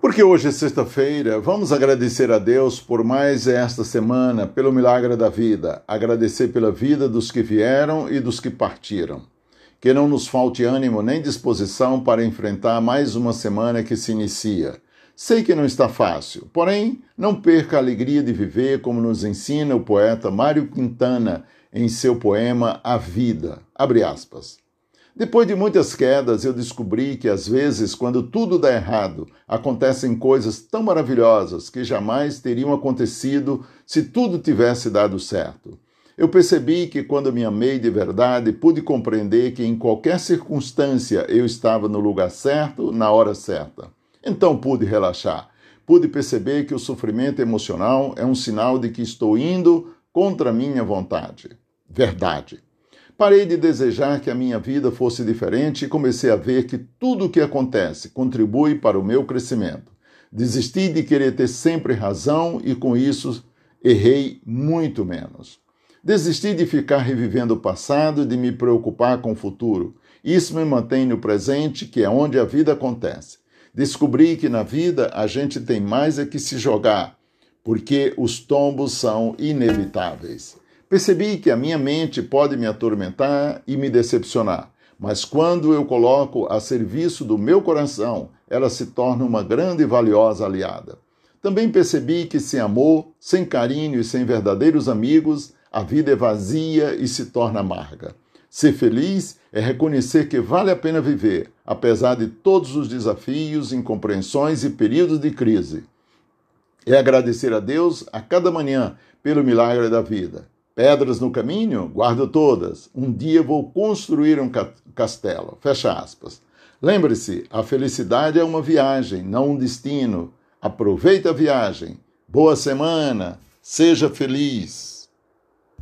Porque hoje é sexta-feira, vamos agradecer a Deus por mais esta semana, pelo milagre da vida, agradecer pela vida dos que vieram e dos que partiram. Que não nos falte ânimo nem disposição para enfrentar mais uma semana que se inicia. Sei que não está fácil, porém, não perca a alegria de viver como nos ensina o poeta Mário Quintana em seu poema A Vida. Abre aspas. Depois de muitas quedas, eu descobri que às vezes, quando tudo dá errado, acontecem coisas tão maravilhosas que jamais teriam acontecido se tudo tivesse dado certo. Eu percebi que quando me amei de verdade, pude compreender que em qualquer circunstância eu estava no lugar certo, na hora certa. Então pude relaxar. Pude perceber que o sofrimento emocional é um sinal de que estou indo contra minha vontade. Verdade. Parei de desejar que a minha vida fosse diferente e comecei a ver que tudo o que acontece contribui para o meu crescimento. Desisti de querer ter sempre razão e com isso errei muito menos. Desisti de ficar revivendo o passado e de me preocupar com o futuro. Isso me mantém no presente, que é onde a vida acontece. Descobri que na vida a gente tem mais é que se jogar, porque os tombos são inevitáveis. Percebi que a minha mente pode me atormentar e me decepcionar, mas quando eu coloco a serviço do meu coração, ela se torna uma grande e valiosa aliada. Também percebi que sem amor, sem carinho e sem verdadeiros amigos, a vida é vazia e se torna amarga. Ser feliz é reconhecer que vale a pena viver, apesar de todos os desafios, incompreensões e períodos de crise. É agradecer a Deus a cada manhã pelo milagre da vida. Pedras no caminho? Guardo todas. Um dia vou construir um castelo. Fecha aspas. Lembre-se, a felicidade é uma viagem, não um destino. Aproveite a viagem. Boa semana. Seja feliz.